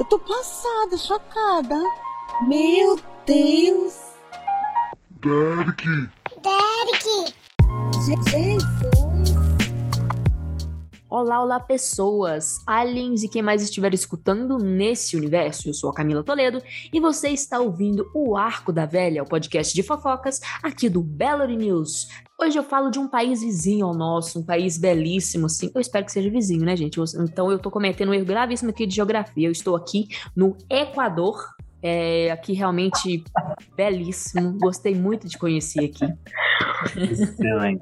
Eu tô passada, chocada. Meu Deus. Derek. Derek. Jesus. Olá, olá pessoas, aliens e quem mais estiver escutando nesse universo. Eu sou a Camila Toledo e você está ouvindo o Arco da Velha, o podcast de fofocas aqui do Bellary News. Hoje eu falo de um país vizinho ao nosso, um país belíssimo, assim. Eu espero que seja vizinho, né, gente? Então eu tô cometendo um erro gravíssimo aqui de geografia. Eu estou aqui no Equador, é, aqui realmente belíssimo. Gostei muito de conhecer aqui.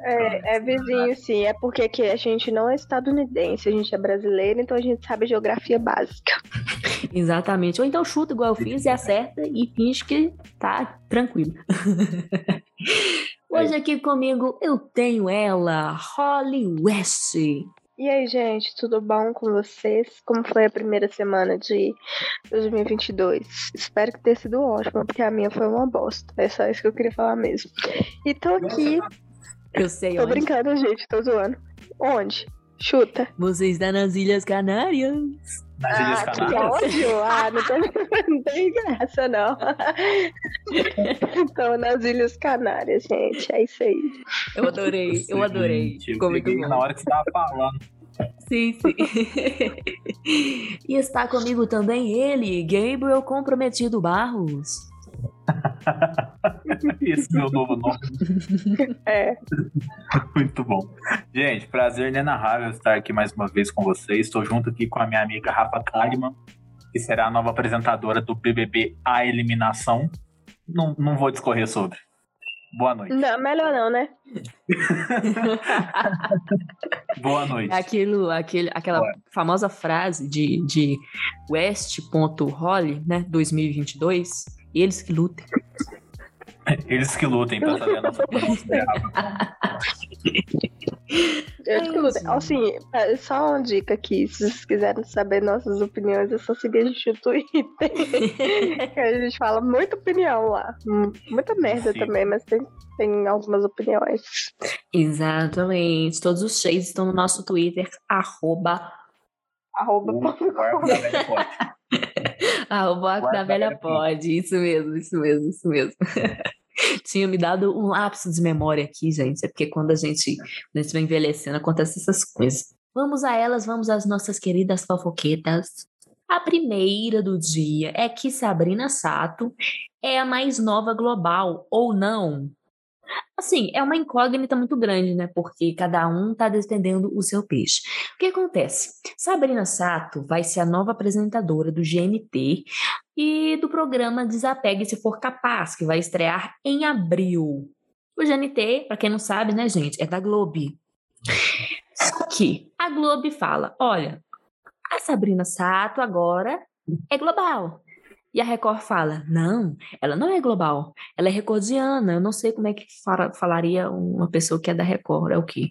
É, é vizinho, sim. É porque aqui a gente não é estadunidense, a gente é brasileiro, então a gente sabe geografia básica. Exatamente. Ou então chuta igual eu fiz e acerta e finge que tá tranquilo. Hoje aqui comigo eu tenho ela, Holly West. E aí, gente, tudo bom com vocês? Como foi a primeira semana de 2022? Espero que tenha sido ótima, porque a minha foi uma bosta. É só isso que eu queria falar mesmo. E tô aqui. Eu sei Tô onde. brincando, gente, tô zoando. Onde? Chuta. Você está nas Ilhas Canárias. Nas Ilhas ah, que Canárias. ódio! Ah, não tem, não tem graça, não. Tô nas Ilhas Canárias, gente. É isso aí. Eu adorei, eu adorei. Eu Ficou muito bom. Na hora que você tava falando. Sim, sim. e está comigo também ele, Gabriel Comprometido Barros. Esse é meu novo nome. É. Muito bom. Gente, prazer inenarrável estar aqui mais uma vez com vocês. Estou junto aqui com a minha amiga Rafa Kalimann, que será a nova apresentadora do BBB A Eliminação. Não, não vou discorrer sobre. Boa noite. Não, melhor não, né? Boa noite. Aquilo, aquele, aquela Ué. famosa frase de, de West.Holly, né, 2022, eles que lutem. Eles que lutem pra saber a nossa É tudo. isso. Assim, é, só uma dica aqui. Se vocês quiserem saber nossas opiniões, é só seguir a gente no Twitter. que a gente fala muita opinião lá. Muita merda Sim. também, mas tem, tem algumas opiniões. Exatamente. Todos os shades estão no nosso Twitter, arroba, Arroba O ponto com. Arco da da Velha pode. Isso mesmo, isso mesmo, isso mesmo. Tinha me dado um lapso de memória aqui, gente. É porque quando a gente, quando a gente vai envelhecendo, acontecem essas coisas. Vamos a elas, vamos às nossas queridas fofoquetas. A primeira do dia é que Sabrina Sato é a mais nova global, ou não? Assim, é uma incógnita muito grande, né? Porque cada um tá defendendo o seu peixe. O que acontece? Sabrina Sato vai ser a nova apresentadora do GNT e do programa Desapegue Se For Capaz, que vai estrear em abril. O GNT, para quem não sabe, né, gente, é da Globo. Só que a Globo fala: olha, a Sabrina Sato agora é global. E a Record fala: não, ela não é global, ela é recordiana. Eu não sei como é que fala- falaria uma pessoa que é da Record. É o quê?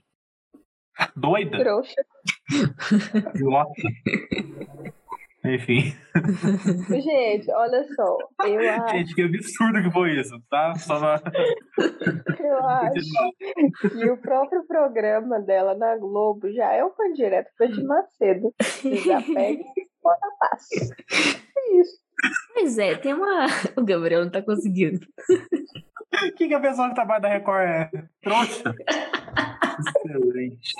Doida? Trouxa. Enfim. Gente, olha só. Eu acho, Gente, que absurdo que foi isso, tá? Só pra... eu acho que o próprio programa dela na Globo já é uma direto foi de Macedo. Desapega e bota paz. É isso. Pois é, tem uma. O Gabriel não tá conseguindo. O que, que a pessoa que trabalha da Record é? Trouxa? Excelente.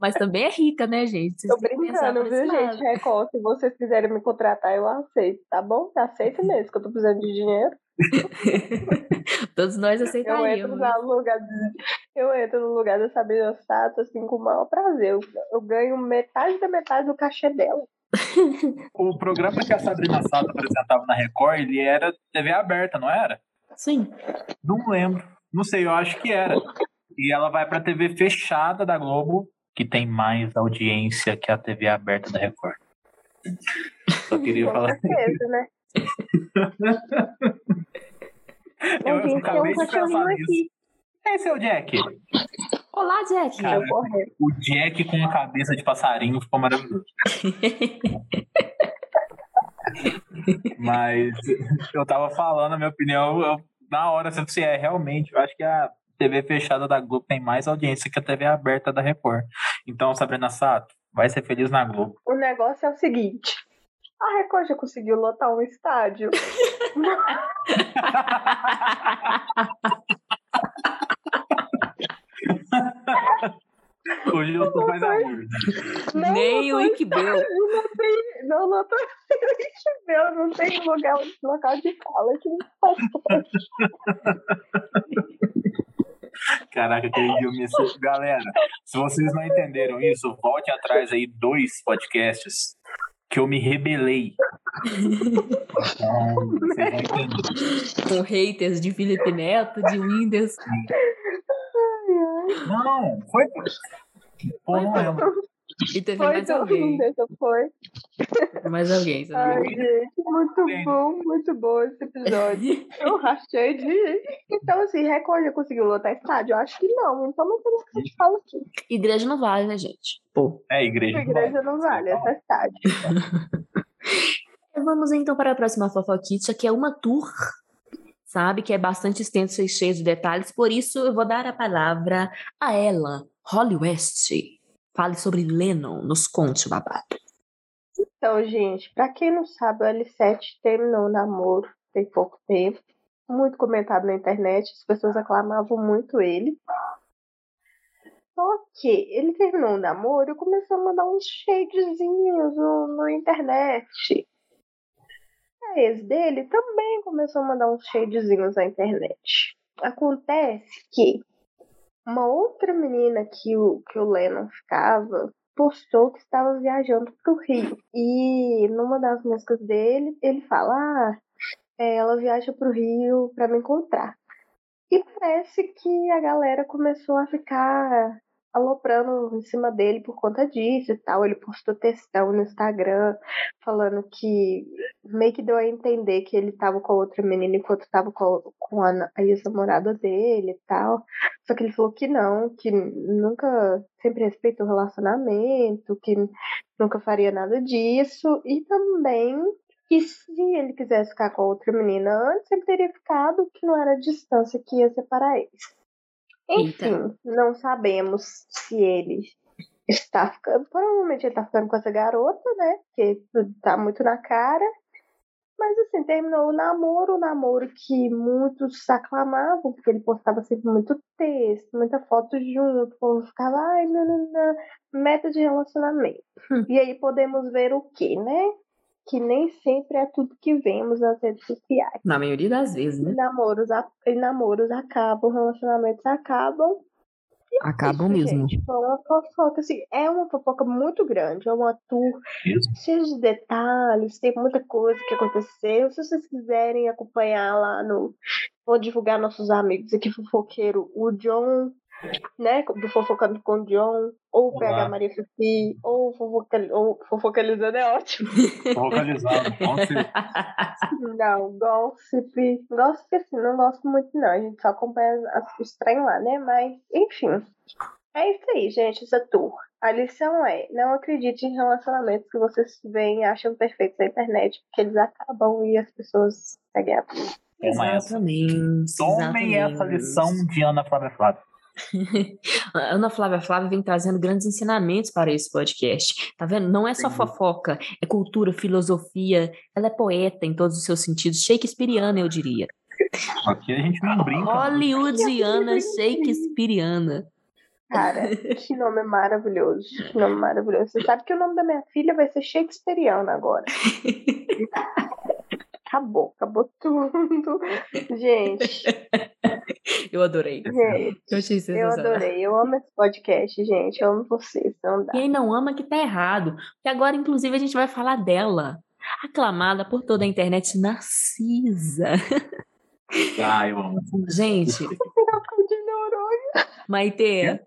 Mas também é rica, né, gente? Vocês Tô brincando, viu, gente? Record, se vocês quiserem me contratar, eu aceito, tá bom? Aceito mesmo, que eu tô precisando de dinheiro. Todos nós Eu entro, aceitaríamos. no lugar de- eu entro no lugar da Sabrina Sato, assim, com o maior prazer. Eu, eu ganho metade da metade do cachê dela. O programa que a Sabrina Sato apresentava na Record, ele era TV aberta, não era? Sim. Não lembro. Não sei, eu acho que era. E ela vai pra TV fechada da Globo, que tem mais audiência que a TV aberta da Record. Só queria Com falar. certeza, né? Eu, tem acabei um de pensar nisso. aqui. Esse é o Jack. Olá, Jack. Cara. O Jack com a cabeça de passarinho ficou maravilhoso. Mas eu tava falando a minha opinião, eu- na hora, se é realmente, eu acho que a TV fechada da Globo tem mais audiência que a TV aberta da Record. Então, Sabrina Sato, vai ser feliz na Globo. O negócio é o seguinte. A Record já conseguiu lotar um estádio. Hoje eu tô mais amor. Não Nem o lotou Iquibel. Não tem, não lotou meu, não tem lugar, local de fala que não. Caraca, aquele dia eu me assusto. Galera, se vocês não entenderam isso, volte atrás aí dois podcasts que eu me rebelei. Então, vocês vão entender. Com haters de Felipe Neto, de Windows. Não, foi. Pô, não lembro. E teve Foi, mais não, alguém. deixa, foi. Mais alguém, sabe? Ai, gente, muito Bem. bom, muito bom esse episódio. Eu rachei de. Então, assim, Record já conseguiu lotar estádio? Eu acho que não. Então não tem o que a gente fala aqui. Igreja não vale, né, gente? Pô. É, igreja. A igreja não vale, essa é estádio. Vamos então para a próxima fofoquita, que é uma tour, sabe? Que é bastante extenso e cheio de detalhes. Por isso, eu vou dar a palavra a ela, Holly West. Fale sobre Lennon, nos conte o babado. Então, gente, pra quem não sabe, o L7 terminou o namoro tem pouco tempo. Muito comentado na internet, as pessoas aclamavam muito ele. Só que ele terminou o namoro e começou a mandar uns shadezinhos no, no internet. A ex dele também começou a mandar uns shadezinhos na internet. Acontece que uma outra menina que o, que o Lennon ficava postou que estava viajando para o Rio. E numa das músicas dele, ele fala: Ah, é, ela viaja para o Rio para me encontrar. E parece que a galera começou a ficar aloprando em cima dele por conta disso e tal. Ele postou textão no Instagram falando que meio que deu a entender que ele tava com a outra menina enquanto tava com, com a, a ex-namorada dele e tal. Só que ele falou que não, que nunca sempre respeitou o relacionamento, que nunca faria nada disso. E também que se ele quisesse ficar com a outra menina antes, ele teria ficado, que não era a distância que ia separar eles. Enfim, não sabemos se ele está ficando. Provavelmente ele está ficando com essa garota, né? Porque tá muito na cara. Mas assim, terminou o namoro, o namoro que muitos aclamavam, porque ele postava sempre muito texto, muita foto junto, o povo ficava, ai, não, não, não, meta de relacionamento. Hum. E aí podemos ver o quê, né? Que nem sempre é tudo que vemos nas redes sociais. Na maioria das vezes, né? Namoros, a- e namoros acabam, relacionamentos acabam. Acabam Isso, mesmo. Gente, foi uma fofoca, assim, é uma fofoca muito grande, é uma tour Isso. cheia de detalhes, tem muita coisa que aconteceu. Se vocês quiserem acompanhar lá no. Vou divulgar nossos amigos aqui, fofoqueiro, o John, né? Do Fofocando com o John, ou o Olá. PH Maria Fifi, ou, fofocal, ou Fofocalizando é ótimo. Ontem Não, gossip. Gossip, assim, não gosto muito, não. A gente só acompanha as- os trem lá, né? Mas, enfim. É isso aí, gente, essa tour. A lição é: não acredite em relacionamentos que vocês veem e acham perfeitos na internet, porque eles acabam e as pessoas seguem a. Tomem essa lição de Ana Flávia Flávia. A Ana Flávia Flávia vem trazendo grandes ensinamentos para esse podcast. Tá vendo? Não é só Sim. fofoca, é cultura, filosofia. Ela é poeta em todos os seus sentidos, shakespeariana, eu diria. Aqui a gente não brinca. Hollywoodiana, shakespeariana. Cara, que nome maravilhoso. Que nome maravilhoso. Você sabe que o nome da minha filha vai ser Shakespeareana agora. Acabou, acabou tudo. Gente, Eu adorei. gente, Eu achei eu adorei. Eu amo esse podcast, gente. Eu amo vocês. Não dá. Quem não ama que tá errado. Porque agora, inclusive, a gente vai falar dela. Aclamada por toda a internet, Narcisa. Ah, eu amo. Gente, De neurônio. Maite,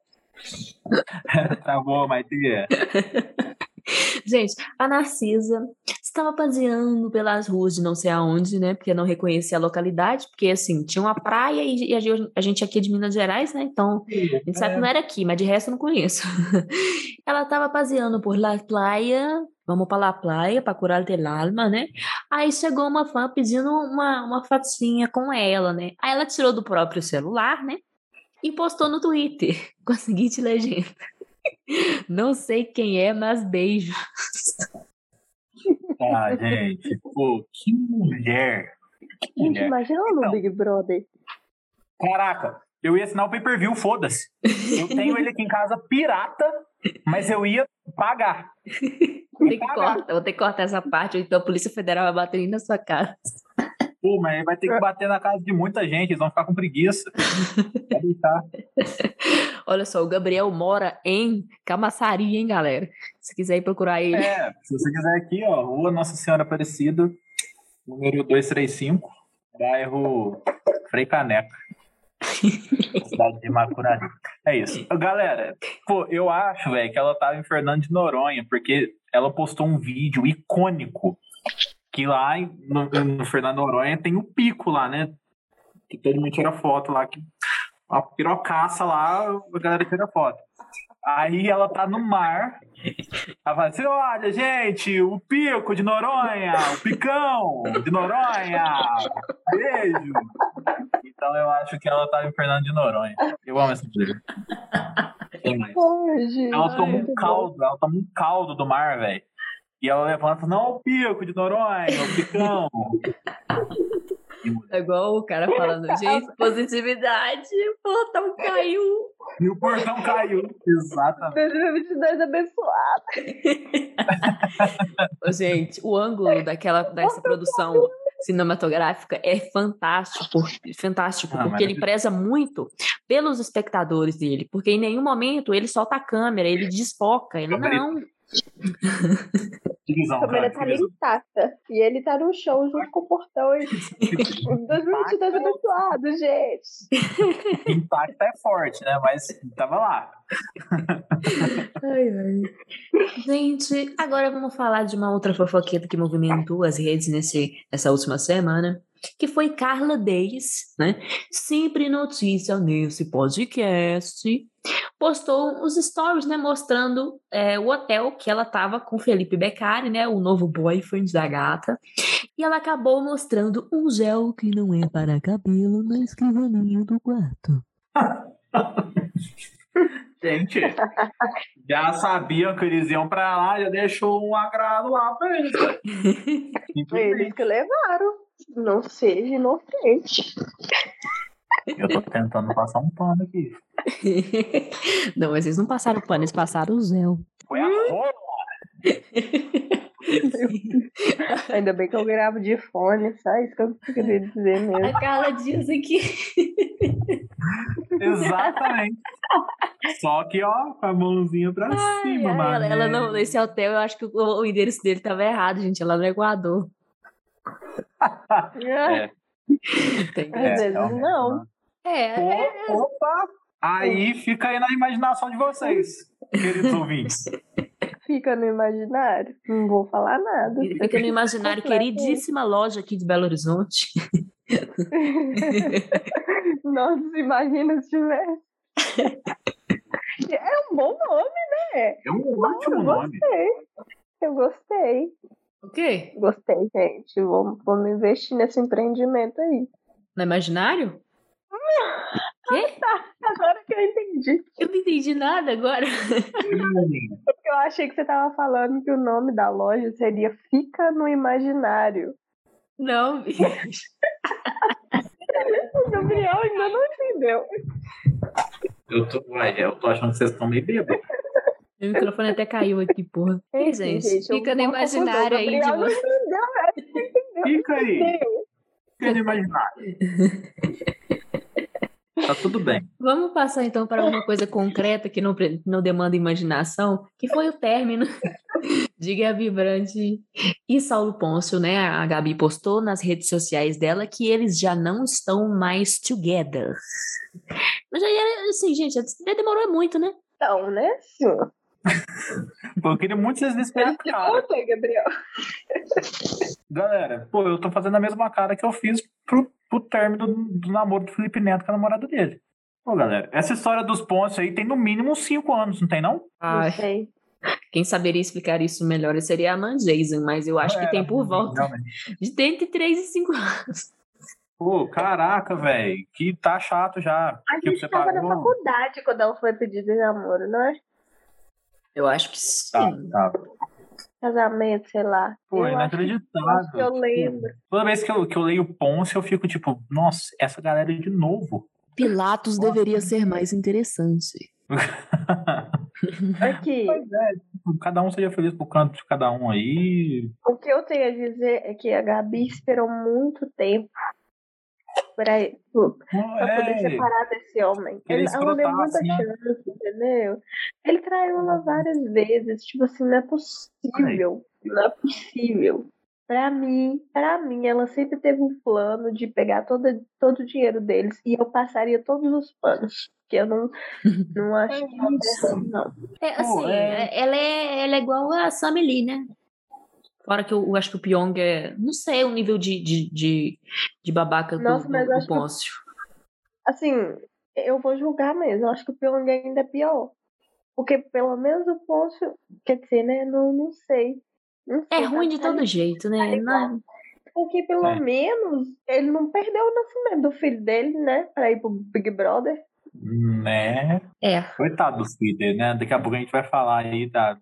Travou, mas é. Gente, a Narcisa estava passeando pelas ruas de não sei aonde, né? Porque não reconhecia a localidade, porque assim, tinha uma praia e, e a gente- aqui é de Minas Gerais, né? Então, a gente sabe que não era aqui, mas de resto eu não conheço. Ela estava passeando por La Playa, vamos para La Playa, para curar del alma, né? Aí chegou uma fã pedindo uma, uma fotinha com ela, né? Aí ela tirou do próprio celular, né? E postou no Twitter com a seguinte legenda. Não sei quem é, mas beijo. Ah, gente, pô, que mulher. Que Gente, mulher. imagina no Então. Big Brother. Caraca, eu ia assinar o pay-per-view, foda-se. Eu tenho ele aqui em casa pirata, mas eu ia pagar. Vou ter que cortar, vou ter que cortar essa parte, ou então a Polícia Federal vai bater na sua casa. Pô, mas vai ter que bater na casa de muita gente, eles vão ficar com preguiça. Vai deitar. Olha só, o Gabriel mora em Camaçari, hein, galera? Se quiser ir procurar ele. É, se você quiser aqui, ó, Rua Nossa Senhora Aparecida, número 235, bairro Frei Caneca. Cidade de Macurari. É isso. Galera, pô, eu acho, velho, que ela tava em Fernando de Noronha, porque ela postou um vídeo icônico que lá no, no Fernando de Noronha tem o pico lá, né? Que todo mundo tira foto lá, que a pirocaça lá, a galera tira foto. Aí ela tá no mar. Ela fala assim: olha, gente, o pico de Noronha, o picão de Noronha. Beijo. Então eu acho que ela tá em Fernando de Noronha. Eu amo essa mulher. Ela toma um caldo, ela toma um caldo do mar, velho. E ela levanta, não, o pico de Noronha, o picão. É igual o cara falando, gente, positividade, o portão caiu. E o portão caiu. Exatamente. 2022 abençoado. Gente, o ângulo daquela, dessa produção cinematográfica é fantástico, fantástico, Ah, porque ele preza muito pelos espectadores dele, porque em nenhum momento ele solta a câmera, ele desfoca, ele não. A câmera tá Que visão. intacta. E ele tá no show junto com o portão. E... 2022 abençoado, gente. Impacto é forte, né? Mas tava lá. Ai, ai. Gente, agora vamos falar de uma outra fofoqueta que movimentou as redes nesse, nessa última semana, que foi Carla Deis, né? Sempre notícia nesse podcast. Postou os stories, né? Mostrando é, o hotel que ela tava com Felipe Beccari, né? O novo boyfriend da gata. E ela acabou mostrando um gel que não é para cabelo na escrivaninha do quarto. Gente, já sabiam que eles iam pra lá, já deixou um agrado lá pra eles. Eles que levaram. Não seja inocente. Eu tô tentando passar um pano aqui. Não, mas eles não passaram pano, eles passaram o gel. Foi a rola. Ainda bem que eu gravo de fone, só isso que eu queria dizer mesmo. A Carla diz aqui. Exatamente. Só que, ó, com a mãozinha pra cima, Ai, mano. ela, ela não, nesse hotel, eu acho que o, o endereço dele tava errado, gente. Ela no Equador. É? Às vezes realmente, não. mano. É, Ô, Opa! Aí fica aí na imaginação de vocês, queridos ouvintes. Fica no imaginário. Não vou falar nada. fica no imaginário, queridíssima loja aqui de Belo Horizonte. Nossa, imagina se tivesse. É um bom nome, né? É um ótimo Eu nome. gostei. Eu gostei. O quê? Gostei, gente. Vamos, vamos investir nesse empreendimento aí. No imaginário? Quê? Agora que eu entendi. Eu não entendi nada agora. Porque eu achei que você tava falando que o nome da loja seria Fica no Imaginário. Não, O Gabriel ainda não entendeu. Eu tô, uai, eu tô achando que vocês estão meio bêbados. meu microfone até caiu aqui, porra. Ei, Enfim, gente, eu- fica no imaginário aí de não você. entendeu, Fica aí, fica no imaginário. Tá tudo bem. Vamos passar então para uma coisa concreta que não, não demanda imaginação, que foi o término de Gabi Brandt e Saulo Pôncio, né? A Gabi postou nas redes sociais dela que eles já não estão mais together. Mas aí, assim, gente, já demorou muito, né? Então, né, senhor? Pô, eu queria muito vocês explicaram. Conta, Gabriel. Galera, pô, eu tô fazendo a mesma cara que eu fiz pro, pro término do, do namoro do Felipe Neto com a namorada dele. Pô, galera, essa história dos pontos aí tem no mínimo uns 5 anos, não tem não? Não sei. quem saberia explicar isso melhor seria a Man Jason, mas eu acho que É, tem por volta realmente. de entre 3 e 5 anos. Pô, caraca, velho, que tá chato já. A que gente tava na pagou. faculdade quando ela foi pedir de namoro, não é? Eu acho que Tá, sim. tá. Casamento, sei lá. Pô, eu inacreditável. acho que eu lembro. Toda vez que eu, que eu leio Ponce, eu fico tipo, nossa, essa galera é de novo. Pilatos deveria ser mais interessante. Aqui, cada um seja feliz pro canto de cada um aí. o que eu tenho a dizer é que a Gabi esperou muito tempo pra, pra poder É, separar desse homem. Ele, ela deu muita assim, chance, entendeu? Ele traiu ela várias vezes. Tipo assim, não é possível. Não é possível. Pra mim, pra mim, ela sempre teve um plano de pegar toda, todo o dinheiro deles e eu passaria todos os panos. Que eu não, não acho que é assim, não. É, assim, Pô, é. ela, é, ela é igual a Sammy Lee, né? Fora que eu, eu acho que o Pyong é, não sei, o nível de, de, de, de babaca do, Nossa, do, do que- Pôncio. Assim, eu vou julgar mesmo. Eu acho que o Pyong ainda é pior. Porque pelo menos o Pôncio, quer dizer, né? Não, não sei. Não É sei, ruim de tá- todo jeito, né? Não- Porque pelo É. menos ele não perdeu o nascimento do filho dele, né? Pra ir pro Big Brother. Né? é. Coitado do filho dele, né? Daqui a pouco a gente vai falar aí da.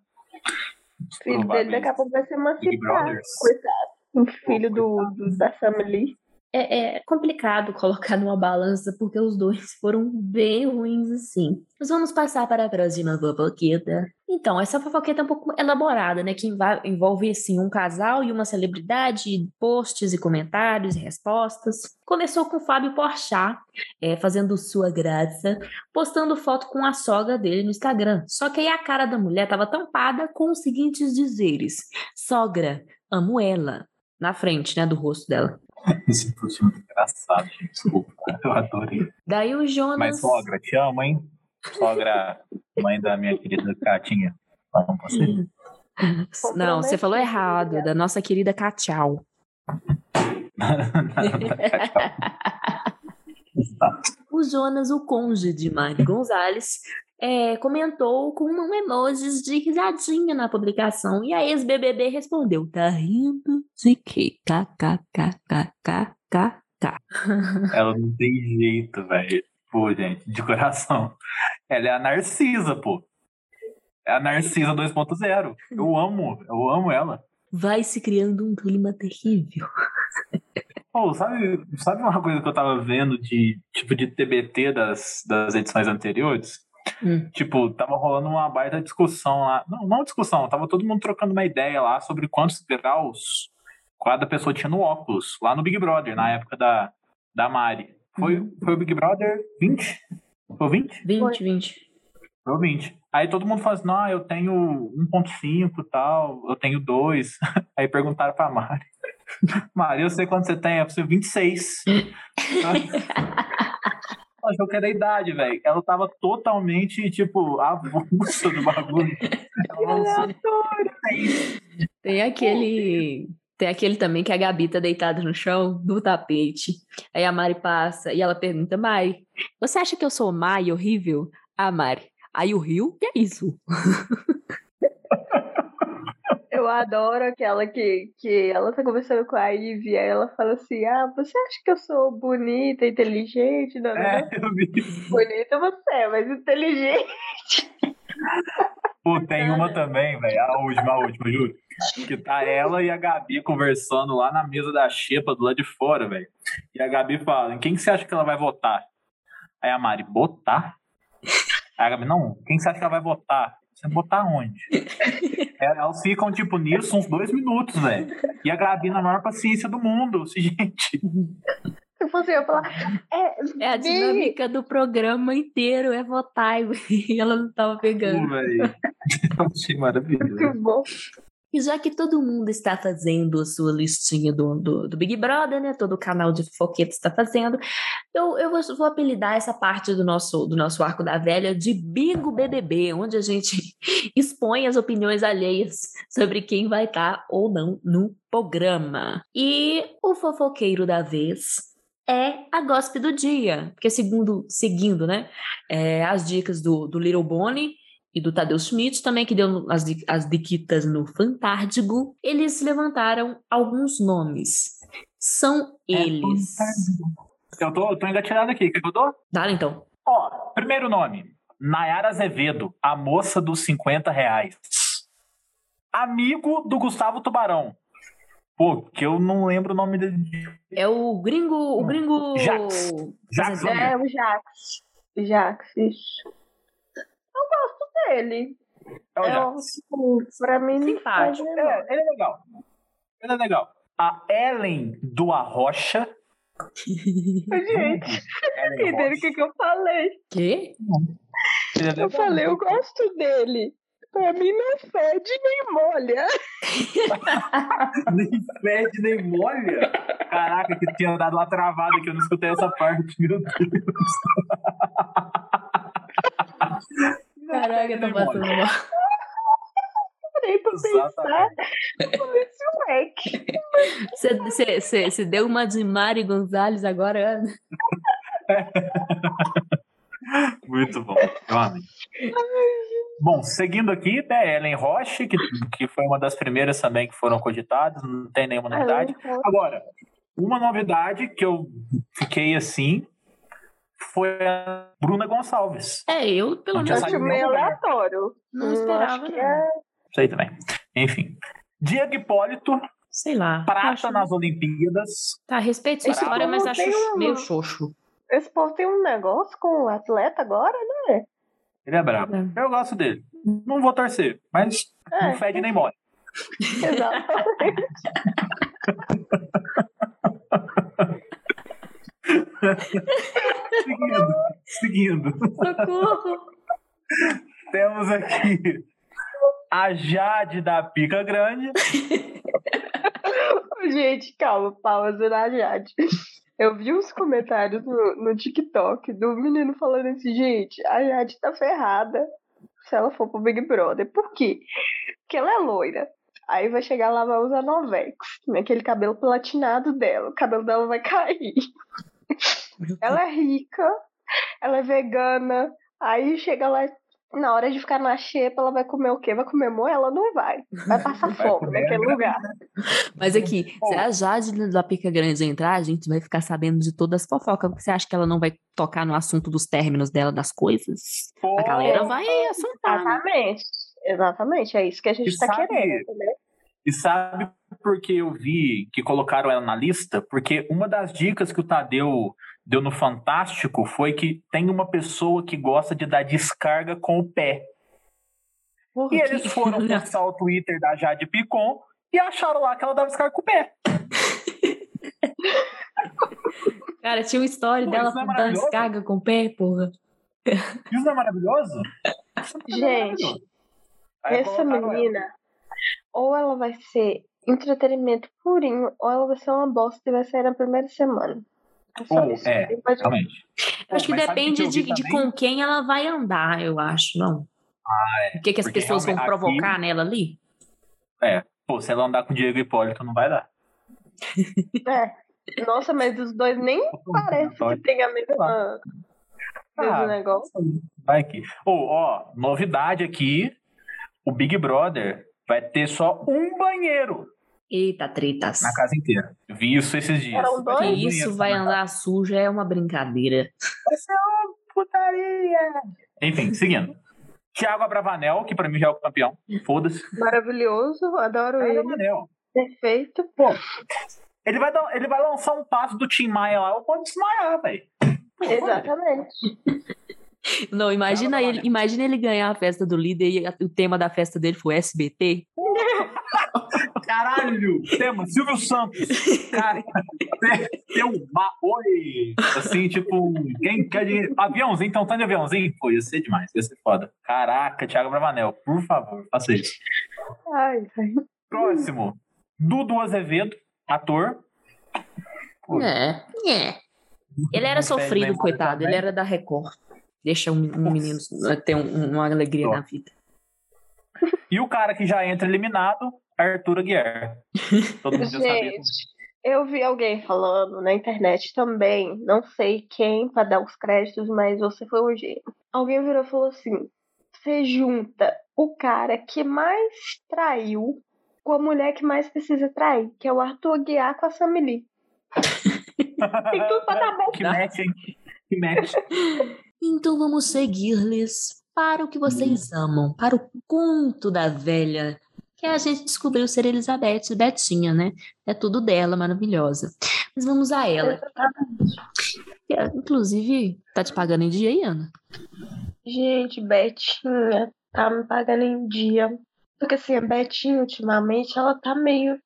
O filho dele daqui a pouco vai emancipado. Brothers. Coitado. O filho do, do- da Family. É, é complicado colocar numa balança porque os dois foram bem ruins assim. Mas vamos passar para a próxima fofoqueta. Então, essa fofoqueta é um pouco elaborada, né? Que envolve, assim, um casal e uma celebridade, posts e comentários e respostas. Começou com o Fábio Porchat, é, fazendo sua graça, postando foto com a sogra dele no Instagram. Só que aí a cara da mulher estava tampada com os seguintes dizeres. Sogra, amo ela. Na frente, né, do rosto dela. Esse foi muito engraçado, gente. Desculpa. Eu adorei. Daí o Jonas. Mas, sogra, te amo, hein? Sogra, mãe da minha querida Catinha. Pra você. Não, você falou errado, da nossa querida Cachau. O Jonas, o cônjuge de Mari Gonzalez, é, comentou com um emojis de risadinha na publicação. E a ex-BBB respondeu: Tá rindo de quê? KKKKKK. Ela não tem jeito, velho. Pô, gente, de coração. Ela é a Narcisa, pô. É a Narcisa 2.0. Eu amo, eu amo ela. Vai se criando um clima terrível. Pô, sabe, sabe uma coisa que eu tava vendo de tipo de TBT das, das edições anteriores? Hum. Tipo, tava rolando uma baita discussão lá. Não, não discussão, tava todo mundo trocando uma ideia lá sobre quantos graus cada pessoa tinha no óculos, lá no Big Brother, na época da, da Mari. Foi, foi o Big Brother 20? Foi o 20? 20, 20. Foi o 20. Aí todo mundo fala assim, não, eu tenho 1.5 e tal, eu tenho 2. Aí perguntaram pra Mari. Mari, eu sei quanto você tem, eu falei 26. Ela achou que era a idade, velho. Ela tava totalmente, tipo, avulsa do bagulho. Tem aquele. Tem aquele também que a Gabi tá deitada no chão, no tapete. Aí a Mari passa e ela pergunta: Mari, você acha que eu sou e horrível? Ah, Mari. Aí o Rio, que é isso? Eu adoro aquela que, que ela tá conversando com a Ivy, aí ela fala assim: Ah, você acha que eu sou bonita, inteligente? Não, não, É, eu vi. Bonita você é, mas inteligente. Pô, tem uma também, velho. A última, a última, juro. Que tá ela e a Gabi conversando lá na mesa da Xepa do lado de fora, velho. E a Gabi fala: em quem que você acha que ela vai votar? Aí a Mari, botar? Aí a Gabi, não, quem você acha que ela vai votar? Você botar onde? É, Elas ficam, tipo, nisso uns dois minutos, velho. E a Gabi na maior paciência do mundo. Assim, gente. Se fosse eu falar, é, É a dinâmica do programa inteiro, é votar. E ela não tava pegando. Eu achei maravilhoso. muito bom. E já que todo mundo está fazendo a sua listinha do, do, do Big Brother, né? Todo o canal de fofoqueta está fazendo, eu, eu vou, apelidar essa parte do nosso, do nosso arco da velha de Bingo BBB, onde a gente expõe as opiniões alheias sobre quem vai estar ou não no programa. E o fofoqueiro da vez é a Gospe do Dia, porque segundo, seguindo, né, é, as dicas do, do Little Bonnie, e do Tadeu Schmidt também, que deu as, as diquitas no Fantárdigo, eles levantaram alguns nomes. São eles. Eu tô, eu tô engatilhado aqui. Quer que eu dou? Dá então. Ó, primeiro nome. Nayara Azevedo, a moça dos 50 reais. amigo do Gustavo Tubarão. Pô, que eu não lembro o nome dele. É o gringo. O gringo. Jax. Jax É, o Jax. Jax, isso. Eu gosto dele. É É, Jax. tipo, pra mim Simpático. É, ele é legal. Ele é legal. A Ellen do Arrocha. Gente, e dele o que, que eu falei? Quê? Ele é Eu falei, eu gosto dele. Pra mim não fede nem molha. Nem fede, nem molha. Caraca, que tinha dado uma travada que eu não escutei essa parte, meu Deus. Caraca, tá passando mal. Parei pra pensar. Falei, esse moleque. Você, você, você, você deu uma de Mari Gonzalez agora? Muito bom. Eu amei. Bom, seguindo aqui, né, Ellen Roche, que, que foi uma das primeiras também que foram cogitadas, não tem nenhuma novidade. Agora, uma novidade que eu fiquei assim foi a Bruna Gonçalves. É, eu pelo menos acho meio aleatório. não Hum, esperava. não. é Isso aí também. Enfim. Diego Hipólito, Sei lá. prata acho- nas Olimpíadas. Tá, respeito sua história, mas acho um- meio xoxo. Esse povo tem um negócio com o atleta agora, né? Ele é brabo. Eu gosto dele. Não vou torcer, mas É, não fede nem mole. exatamente. Seguindo. Socorro! Temos aqui a Jade da Pica Grande. Gente, calma, pausa na Jade. Eu vi uns comentários no, no TikTok do menino falando assim, gente, a Jade tá ferrada se ela for pro Big Brother. Por quê? Porque ela é loira. Aí vai chegar lá, vai usar Novex, né? aquele cabelo platinado dela. O cabelo dela vai cair. Ela é rica, ela é vegana. Aí chega lá, na hora de ficar na xepa, ela vai comer o quê? Vai comer moela? Não vai. Vai passar Vai fome naquele lugar. Mas aqui, se a Jade da Pica Grande entrar, a gente vai ficar sabendo de todas as fofocas. Você acha que ela não vai tocar no assunto dos términos dela, das coisas? A galera vai assuntar, né? Exatamente. Exatamente, é isso que a gente E tá sabe- querendo, entendeu? E sabe por que eu vi que colocaram ela na lista? Porque uma das dicas que o Tadeu deu no Fantástico foi que tem uma pessoa que gosta de dar descarga com o pé. Porra, E que- eles foram postar o Twitter da Jade Picon e acharam lá que ela dava descarga com o pé. Cara, tinha uma história Pô, dela é dando descarga com o pé, porra. Isso não é maravilhoso? É Gente, maravilhoso. Aí Essa colocaram ela. menina, ou ela vai ser entretenimento purinho, ou ela vai ser uma bosta e vai sair na primeira semana. É Ou, é, Realmente. Acho que Mas o que depende vi de, de com quem ela vai andar, eu acho, não. Ah, é. O que, que as Porque pessoas vão provocar aqui- nela ali? Pô, se ela andar com o Diego Hipólito, não vai dar. É. Nossa, mas os dois nem parece que tem a mesma mesmo Ah, negócio. Vai aqui. Ô, ó, novidade aqui. O Big Brother vai ter só um banheiro Eita, tretas. na casa inteira. Eu vi isso esses dias. Eram dois? Que isso vai na andar suja é uma brincadeira. Vai ser uma putaria. Enfim, seguindo. Thiago Abravanel, que pra mim já é o campeão. Foda-se. Maravilhoso, adoro Thiago ele. Abravanel. Perfeito. Ele vai, dar, ele vai lançar um passo do Tim Maia lá, eu vou desmaiar, velho. Pô, Exatamente. Não, imagina ele, imagina ele ganhar a festa do líder e o tema da festa dele foi SBT. Caralho! Tema, Silvio Santos. Cara, tem um ba- Oi! Assim, tipo, quem quer dinheiro? Aviãozinho, então tá de aviãozinho? Pô, ia ser demais, ia ser foda. Caraca, Thiago Bravanel, por favor, faça isso. Ai, ai. Próximo, Dudu Azevedo, ator. Pô, É, é. Ele era sofrido, coitado. Ele era da Record. Deixa um, um menino ter um- uma alegria na vida. E o cara que já entra eliminado, Arthur Aguiar. Todo mundo já sabia. Gente, eu vi alguém falando na internet também, não sei quem para dar os créditos, mas você foi um gênio. Alguém virou e falou assim: você junta o cara que mais traiu com a mulher que mais precisa trair, que é o Arthur Aguiar com a Samili. Tem tudo pra dar bom. Que match, hein? Que match. Então vamos seguir-lhes para o que vocês amam, para o conto da velha que a gente descobriu ser Elizabeth Betinha, né? É tudo dela, maravilhosa. Mas vamos a ela. Que, Inclusive, tá te pagando em dia aí, Ana? Gente, Betinha tá me pagando em dia. Porque assim, a Betinha, ultimamente, ela tá meio.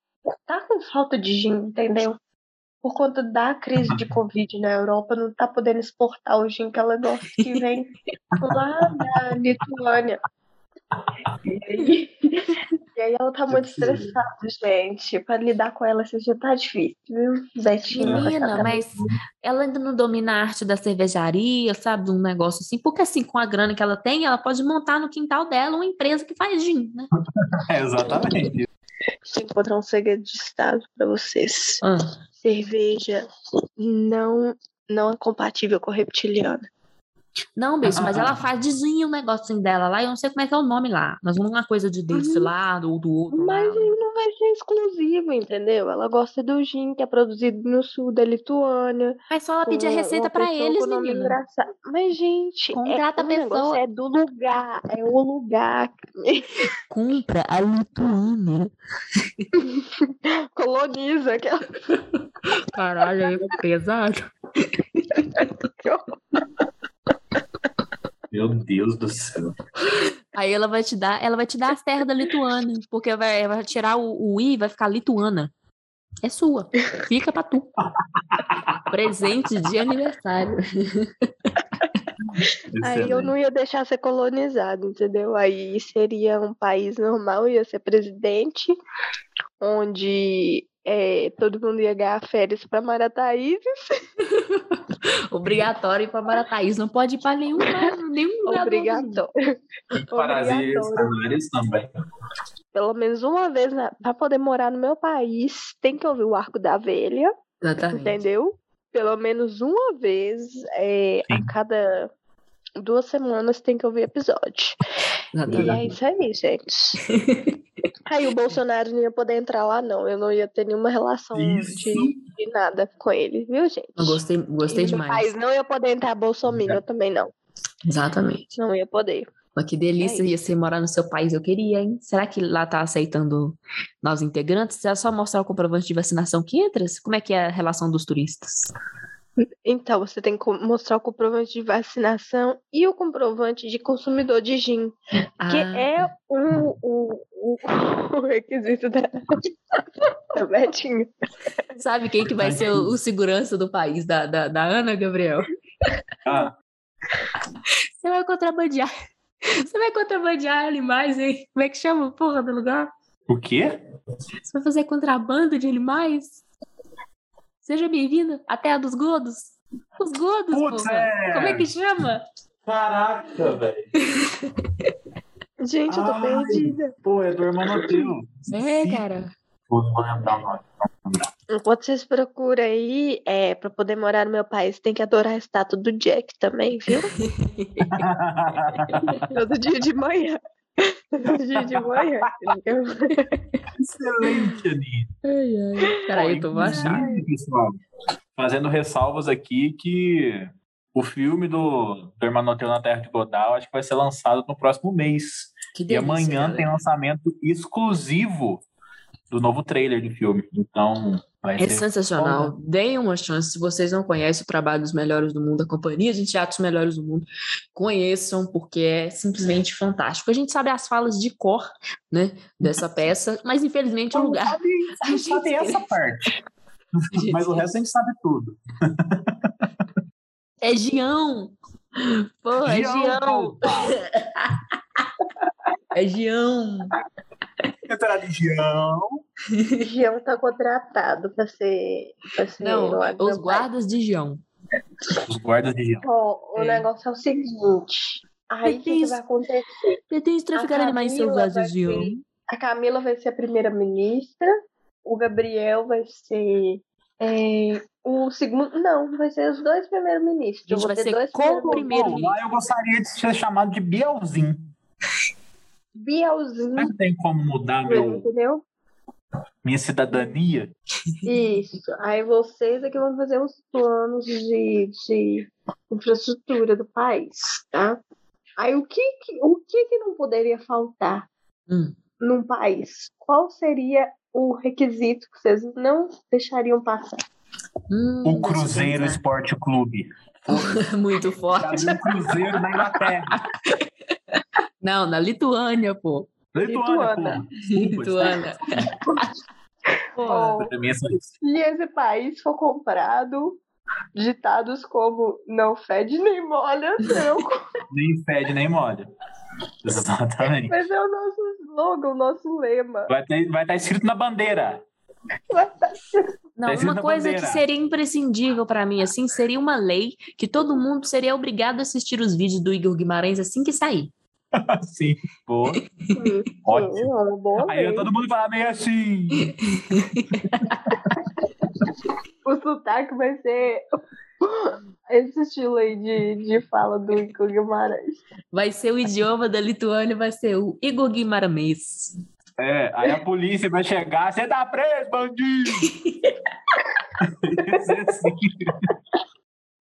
tá com falta de gin, entendeu? Por conta da crise de Covid na Europa, não tá podendo exportar o gin que ela gosta, que vem lá da Lituânia. E aí, e aí ela tá muito estressada, gente. Pra lidar com ela, assim, já tá difícil, viu? Betinha. Menina, mas ela ainda não domina a arte da cervejaria, sabe? De um negócio assim. Porque assim, com a grana que ela tem, ela pode montar no quintal dela uma empresa que faz gin, né? É, exatamente. Deixa eu encontrar um segredo de estado pra vocês. Ah, cerveja não não é compatível com reptiliana. Não, bicho, mas ela faz desenha um negocinho dela lá, eu não sei como é que é o nome lá. Mas uma coisa de desse lado ou do outro. Mas lado. ele não vai ser exclusivo, entendeu? Ela gosta do gin, que é produzido no sul da Lituânia. Mas só ela pedir a receita pessoa eles, menina. engraçado. Mas, gente, Contrata é, a pessoa. é do lugar, é o lugar. Compra a Lituânia. Coloniza aquela. Caralho, aí é pesado. Meu Deus do céu. Aí ela vai te dar, ela vai te dar as terras da Lituânia, porque vai, vai tirar o, o i, vai ficar lituana. É sua. Fica pra tu. Presente de aniversário. Aí eu não ia deixar ser colonizado, entendeu? Aí seria um país normal, ia ser presidente, onde é, todo mundo ia ganhar férias para Marataízes. Obrigatório ir pra Marataízes. Não pode ir pra nenhum, lugar- nenhum lugar. Obrigatório. Parasitas Obrigatório. canários também. Pelo menos uma vez para poder morar no meu país, tem que ouvir o Arco da Velha, Exatamente. entendeu? Pelo menos uma vez é, a cada duas semanas tem que ouvir episódio. E Exatamente. é isso aí, gente. Aí o Bolsonaro não ia poder entrar lá, não. Eu não ia ter nenhuma relação de, de nada com ele, viu, gente? Eu gostei, gostei demais. país não ia poder entrar Bolsonaro também, não. Exatamente. Não ia poder. Mas que delícia É ia ser morar no seu país. Eu queria, hein? Será que lá tá aceitando novos integrantes? É só mostrar o comprovante de vacinação que entra? Como é que é a relação dos turistas? Então, você tem que mostrar o comprovante de vacinação e o comprovante de consumidor de gin, que Ah, é o, o, o, o requisito da, da Betinha. Sabe quem que vai ser o, o segurança do país da, da, da Ana, Gabriel? Ah, Você vai contrabandear. Você vai contrabandear animais, hein? Como é que chama a porra do lugar? o quê? Você vai fazer contrabando de animais? Seja bem-vinda à Terra dos Godos. Os Godos, Putz, porra. é. Como é que chama? Caraca, velho. Gente, eu tô Ai. perdida. Pô, é do irmão Mateu. É, cara. Pô, não vou lembrar o nome. Enquanto vocês procuram aí, é, pra poder morar no meu país, tem que adorar a estátua do Jack também, viu? Todo dia de manhã. De manhã. entendeu? Excelente, Aninha. Ai, ai. Peraí, eu tô. Inclusive, pessoal, fazendo ressalvas aqui que o filme do, do Hermanoteu na Terra de Godal acho que vai ser lançado no próximo mês. Que e delícia, amanhã galera. tem lançamento exclusivo do novo trailer do filme. Então, vai É ser sensacional. Deem uma chance. Se vocês não conhecem o trabalho dos melhores do mundo, a Companhia de Teatros Melhores do Mundo, conheçam, porque é simplesmente fantástico. A gente sabe as falas de cor, né, dessa peça, mas infelizmente o lugar. sabe, A gente sabe essa parte. Mas o resto a gente sabe tudo. É Gião! Porra, é Gião! É Gião! Entra religião. Gião tá contratado pra ser. Pra ser Não, os guardas de Gião. Os guardas de Gião. Ó, o É. negócio é o seguinte. Aí o que, que vai acontecer? Pretende traficar A animais Camila selvagens Gião. ser- A Camila vai ser a primeira-ministra, o Gabriel vai ser é, o segundo. Não, vai ser os dois primeiros-ministros. A gente vai ser dois primeiros-ministros. Bom, lá eu gostaria de ser chamado de Bielzinho. Bielzinho, que tem como mudar meu, entendeu? Minha cidadania? Isso. Aí vocês é que vão fazer os planos de, de infraestrutura do país, tá? Aí o que, que- o que, que não poderia faltar Hum. num país, qual seria o requisito que vocês não deixariam passar? Hum, O Cruzeiro. Esporte Clube. Muito forte. Um Cruzeiro na Inglaterra. Não, na Lituânia, pô. Lituânia, Lituânia. Pô, é se esse país for comprado, ditados como não fede nem molha, não. Nem fede, nem molha. Exatamente. Vai ser o nosso slogan, o nosso lema. Vai estar vai tá escrito na bandeira. Vai tá- Não, Descendo uma coisa que bandeira. seria imprescindível pra mim, assim, seria uma lei que todo mundo seria obrigado a assistir os vídeos do Igor Guimarães assim que sair. Sim. Boa. Sim, Ótimo. sim, é boa Aí todo mundo fala meio assim. O sotaque vai ser esse estilo aí de, de fala do Igor Guimarães. Vai ser o idioma da Lituânia, vai ser o Igor Guimarães. É, aí a polícia vai chegar, você tá preso, bandido! Ia ser assim.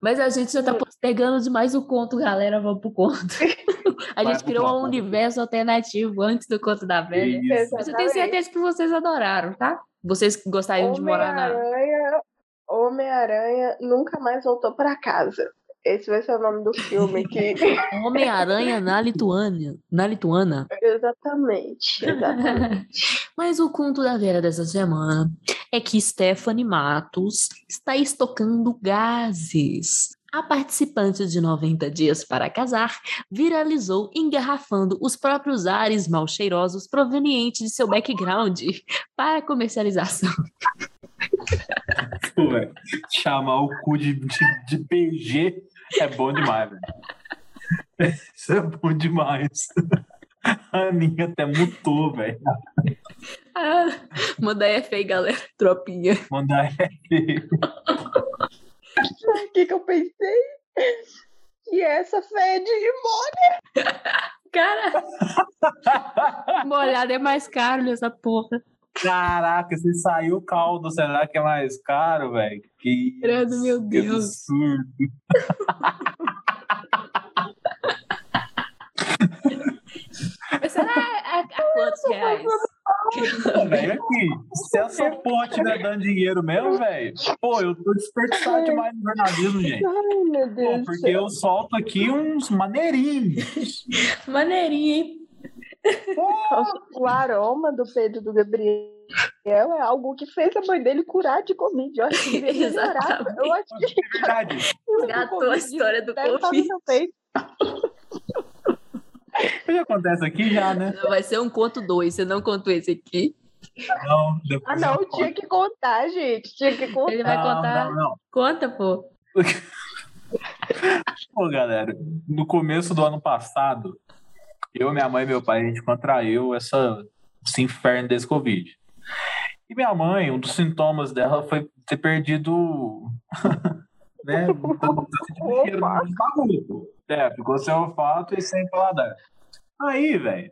Mas a gente já tá postergando demais o conto, galera. Vamos pro conto. A Vai gente pro criou conto, um vai universo alternativo antes do conto da velha. Isso. Mas eu tenho certeza que vocês adoraram, tá? Vocês que gostariam de morar na. Homem-Aranha, Homem-Aranha nunca mais voltou pra casa. Esse vai ser o nome do filme que Homem-Aranha na Lituânia. Na Lituana. exatamente, exatamente. Mas o conto da velha dessa semana é que Stephanie Matos está estocando gases. A participante de 90 Dias para Casar viralizou engarrafando os próprios ares mal cheirosos provenientes de seu background para comercialização. Velho, Chamar o cu de, de, de PG é bom demais, velho. Isso é bom demais. A Aninha até mutou, velho. Ah, manda F aí, galera. Tropinha. Mandar F. O que, que eu pensei? Que essa fede e Cara, molhado é mais caro nessa porra. Caraca, se saiu o caldo, será que é mais caro, velho? Que Credo, meu que Deus. absurdo. Mas será a, a quantos reais? Pô, velho, aqui, se essa ponte não é dando dinheiro mesmo, velho, pô, eu tô desperdiçado demais no jornalismo, gente. Ai, meu Pô, Deus. do porque eu solto aqui uns maneirinhos. Maneirinho, hein? O aroma do Pedro do Gabriel é algo que fez a mãe dele curar de Covid. Eu acho que. Exatamente. Eu acho que é verdade. o Gatou a história do Covid. O que acontece aqui já, né? Vai ser um conto dois. Você não contou esse aqui. Não, Ah, não, eu tinha que contar, gente. Tinha que contar. Ele vai Não, contar. Não, não. Conta, pô. Pô, galera, no começo do ano passado, eu, minha mãe e meu pai, a gente contraiu essa, esse inferno desse Covid. E minha mãe, um dos sintomas dela foi ter perdido. né? É, ficou sem olfato e sem paladar. Aí, velho.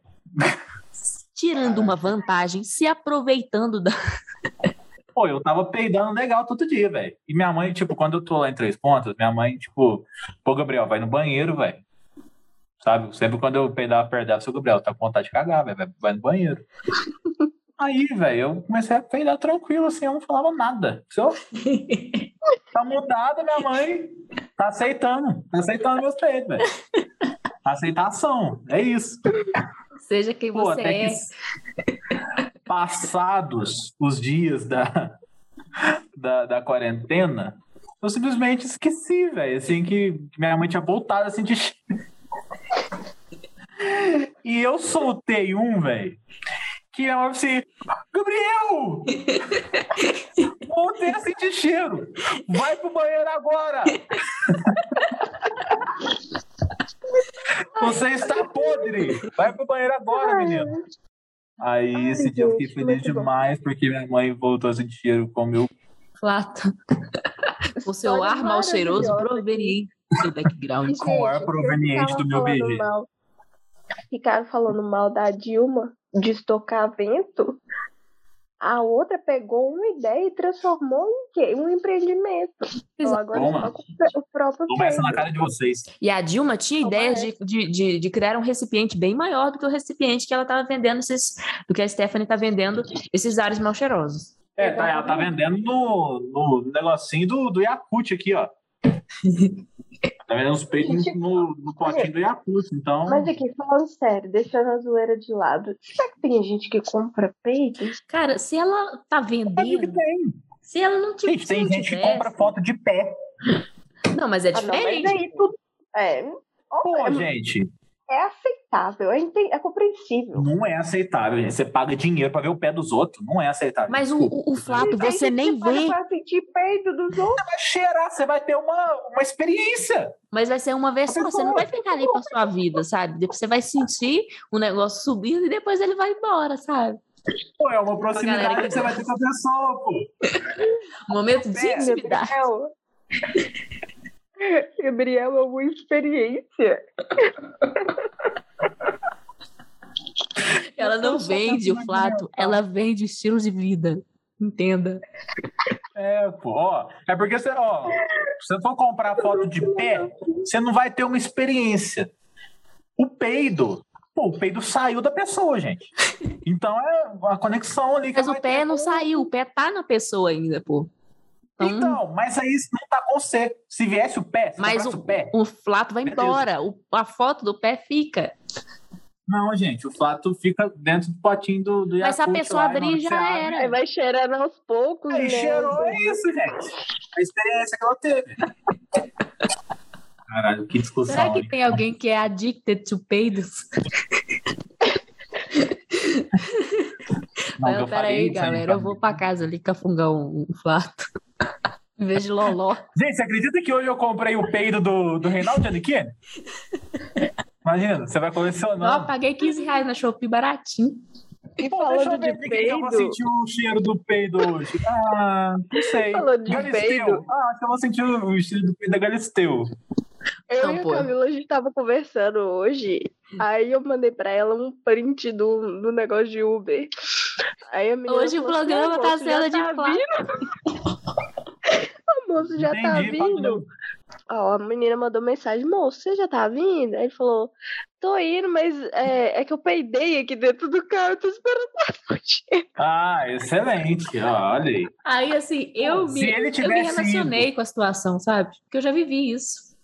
Tirando uma vantagem, se aproveitando da. Pô, eu tava peidando legal todo dia, velho. E minha mãe, tipo, quando eu tô lá em Três Pontas, minha mãe, tipo, pô, Gabriel, vai no banheiro, velho. Sabe? Sempre quando eu peidava dela, seu Gabriel, tá com vontade de cagar, velho, vai- no banheiro. Aí, velho, eu comecei a peidar tranquilo, assim, eu não falava nada. Se eu... Tá mudada, minha mãe tá aceitando. Tá aceitando meus peidos, velho. Aceitação, é isso. Seja quem Pô, você é. que passados os dias da, da, da quarentena, eu simplesmente esqueci, velho. Assim, que minha mãe tinha voltado assim de. E eu soltei um, velho. Que é assim, Gabriel! Voltei a sentir cheiro! Vai pro banheiro agora! Você está podre! Vai pro banheiro agora, menino! Aí Ai, esse dia eu fiquei feliz muito bom. demais porque minha mãe voltou a sentir cheiro como eu. Flato. O seu ar mal cheiroso proveniente seu background. E, Com ar gente, proveniente do meu ficaram falando BG. mal- Ficaram falando mal da Dilma de estocar vento. A outra pegou uma ideia e transformou em quê? Um empreendimento. Então agora Toma. o próprio Toma essa na cara de vocês. E a Dilma tinha Toma ideia de, de, de, de criar um recipiente bem maior do que o recipiente que ela estava vendendo, esses, do que a Stephanie está vendendo, esses ares mal cheirosos. É, tá, ela tá vendendo no, no negocinho do, do Yakut aqui, ó. Tá vendendo os peitos no, no potinho do Yakut, então. Mas aqui, falando sério, deixando a zoeira de lado, será que tem gente que compra peito? Cara, se ela tá vendendo, tem. se ela não tiver. Gente, tem gente que compra foto de pé. Não, mas é Ah, não, mas diferente. aí tudo. É, Pô, é, gente, é aceitável, é, é compreensível. não é aceitável. gente. Você paga dinheiro pra ver o pé dos outros. Não é aceitável. Mas o, o, o Flato, você nem paga vê, Pra sentir peito dos outros. vai cheirar, você vai ter uma, uma experiência. mas vai ser uma vez só. Você não vai ficar ali pra sua vida, sabe? Depois você vai sentir o negócio subindo e depois ele vai embora, sabe? Pô, é uma galera proximidade que que você vai ter com a pessoa, pô. Momento de intimidade. Gabriel. É uma experiência. Ela não vende o Flato, ela vende estilo de vida. Entenda. É, pô. É porque você, ó, se você for comprar foto de pé, você não vai ter uma experiência. O peido, pô, o peido saiu da pessoa, gente. Então é a conexão ali. que Mas vai o pé ter não saiu, o pé tá na pessoa ainda, pô. Então, Então, mas aí não tá com você. Se viesse o pé, se Mas comprasse o pé. o Flato vai Beleza. embora. o- a foto do pé fica. Não, gente, o flato fica dentro do potinho do, do Mas se a pessoa lá, abrir, já era. Aí vai cheirando aos poucos, Aí né? cheirou, é isso, gente. A experiência que ela teve. Caralho, que discussão. Será que hein? tem alguém que é addicted to peidos? Não, Não, eu pera falei aí, isso aí, galera. Eu vou pra casa ali cafungar um, um Flato. Em vez de loló. Gente, você acredita que hoje eu comprei o peido do, do Reinaldo Giannichini? Imagina, você vai Ó, colecionando. paguei 15 reais na Shopee baratinho. E Pô, deixa eu falando ver de por que eu vou peido, sentir o cheiro do peido hoje. Ah, não sei. Falando de Galisteu. peido. Ah, acho que eu vou sentir o cheiro do peido da Galisteu. eu Não, e a pô. Camila, a gente tava conversando hoje. Aí eu mandei pra ela um print do, do negócio de Uber. Aí a menina Hoje o falou assim, programa "Ah, tá sendo de tá Flato. vindo?" A moça já tá Entendi, de vindo. Ó, a menina mandou mensagem, moço, você já tá vindo? Aí ele falou, tô indo, mas é, é que eu peidei aqui dentro do carro, eu tô esperando pra fugir. Ah, excelente. Ó, olha aí. Aí, assim, eu me, ele eu me relacionei com a situação, sabe? Porque eu já vivi isso.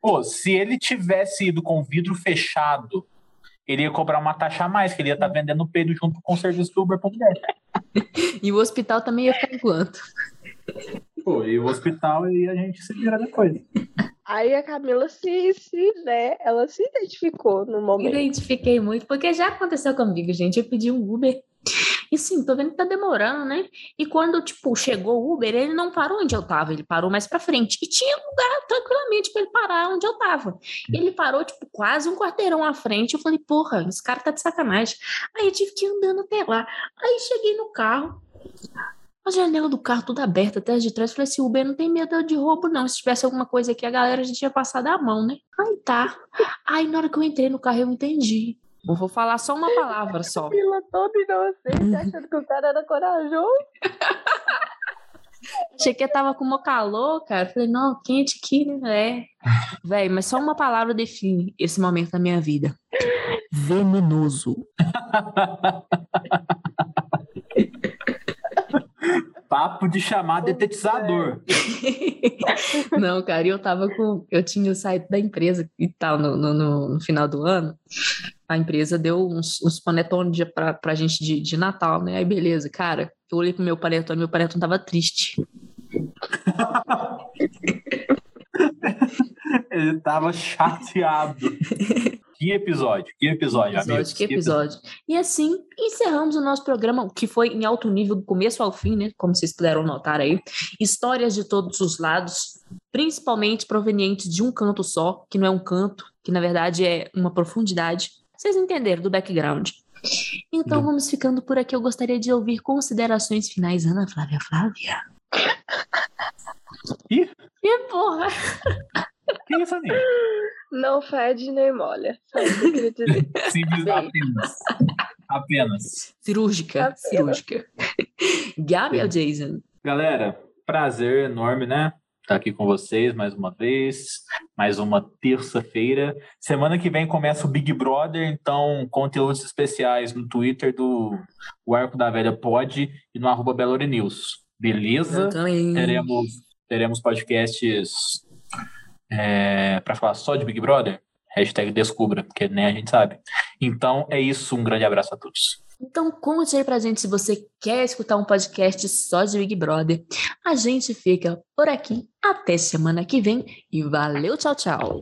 Pô, se ele tivesse ido com vidro fechado, ele ia cobrar uma taxa a mais, que ele ia estar vendendo peido junto com o serviço do Uber pra mulher. E o hospital também ia ficar enquanto. Pô, e o hospital e a gente se vira depois. Aí a Camila se, se, né, ela se identificou no Me momento. identifiquei muito, porque já aconteceu comigo, gente. Eu pedi um Uber. E sim, tô vendo que tá demorando, né? E quando, tipo, chegou o Uber, ele não parou onde eu tava, ele parou mais pra frente. E tinha lugar tranquilamente pra ele parar onde eu tava. E ele parou, tipo, quase um quarteirão à frente. Eu falei, porra, esse cara tá de sacanagem. Aí eu tive que ir andando até lá. Aí cheguei no carro. A janela do carro toda aberta, até as de trás. Falei assim, o Uber não tem medo de roubo, não. Se tivesse alguma coisa aqui, a galera já tinha passado a mão, né? Aí tá. Aí na hora que eu entrei no carro, eu entendi. Eu vou falar só uma palavra só. Camila toda inocente, achando que o cara era corajoso. Achei que eu tava com mó calor, cara. Falei, não, quente aqui, né? É. Véi, mas só uma palavra define esse momento da minha vida. Venenoso. Papo de chamar detetizador. Não, cara, eu tava com. Eu tinha saído da empresa e tal no, no, no- final do ano. A empresa deu uns, uns panetones pra, pra gente de, de Natal, né? Aí beleza, cara. Eu olhei pro meu panetone, meu panetone tava triste. Ele tava chateado. Que episódio, que episódio, episódio, amigos. que episódio. E assim, encerramos o nosso programa, que foi em alto nível do começo ao fim, né? Como vocês puderam notar aí. Histórias de todos os lados, principalmente provenientes de um canto só, que não é um canto, que na verdade é uma profundidade. Vocês entenderam do background. Então Do- vamos ficando por aqui. Eu gostaria de ouvir considerações finais, Ana Flávia Flávia. Ih. E porra! Que isso, amigo? Não fede nem molha. Só isso que eu queria dizer. Simples apenas. Apenas. Cirúrgica, Apenas. cirúrgica. Gabi ou Jason? Galera, prazer enorme, né? Estar aqui com vocês mais uma vez, mais uma terça-feira. Semana que vem começa o Big Brother, então conteúdos especiais no Twitter do o Arco da Velha Pod e no arroba. Beleza? Teremos, teremos podcasts para falar só de Big Brother? Hashtag descubra, porque nem a gente sabe. Então é isso, um grande abraço a todos. Então conte aí pra gente se você quer escutar um podcast só de Big Brother. A gente fica por aqui até semana que vem e valeu, tchau, tchau.